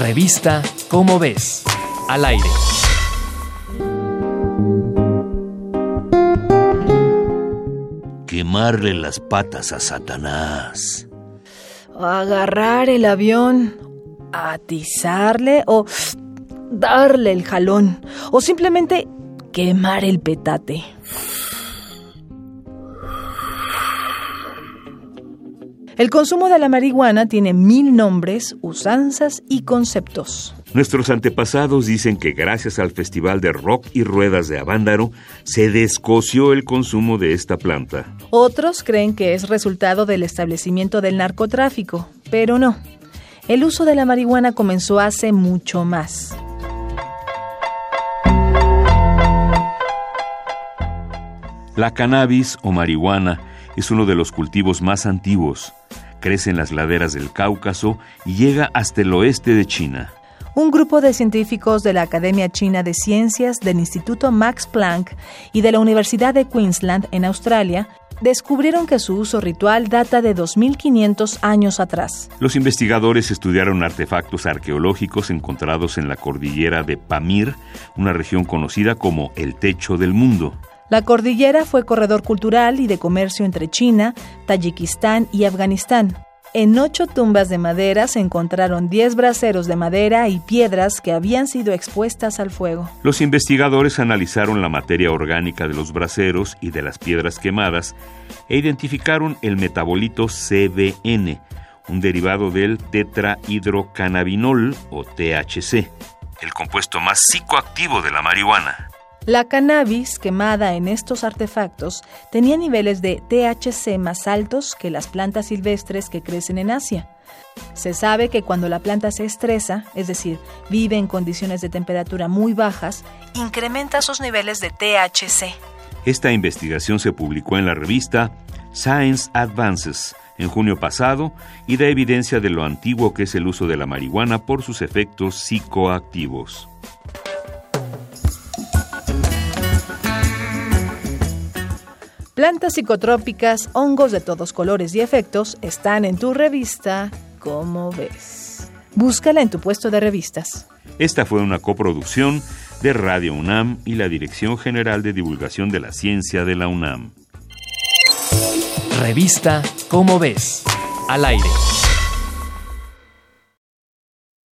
Revista Cómo ves. Al aire. Quemarle las patas a Satanás. Agarrar el avión, atizarle o darle el jalón. O simplemente quemar el petate. El consumo de la marihuana tiene mil nombres, usanzas y conceptos. Nuestros antepasados dicen que gracias al Festival de Rock y Ruedas de Avándaro se descoció el consumo de esta planta. Otros creen que es resultado del establecimiento del narcotráfico, pero no. El uso de la marihuana comenzó hace mucho más. La cannabis o marihuana es uno de los cultivos más antiguos. Crece en las laderas del Cáucaso y llega hasta el oeste de China. Un grupo de científicos de la Academia China de Ciencias del Instituto Max Planck y de la Universidad de Queensland en Australia descubrieron que su uso ritual data de 2500 años atrás. Los investigadores estudiaron artefactos arqueológicos encontrados en la cordillera de Pamir, una región conocida como el techo del mundo. La cordillera fue corredor cultural y de comercio entre China, Tayikistán y Afganistán. En ocho tumbas de madera se encontraron diez braseros de madera y piedras que habían sido expuestas al fuego. Los investigadores analizaron la materia orgánica de los braseros y de las piedras quemadas e identificaron el metabolito CBN, un derivado del tetrahidrocannabinol o THC, el compuesto más psicoactivo de la marihuana. La cannabis quemada en estos artefactos tenía niveles de THC más altos que las plantas silvestres que crecen en Asia. Se sabe que cuando la planta se estresa, es decir, vive en condiciones de temperatura muy bajas, incrementa sus niveles de THC. Esta investigación se publicó en la revista Science Advances en junio pasado y da evidencia de lo antiguo que es el uso de la marihuana por sus efectos psicoactivos. Plantas psicotrópicas, hongos de todos colores y efectos están en tu revista ¿Cómo ves? Búscala en tu puesto de revistas. Esta fue una coproducción de Radio UNAM y la Dirección General de Divulgación de la Ciencia de la UNAM. Revista ¿Cómo ves? Al aire.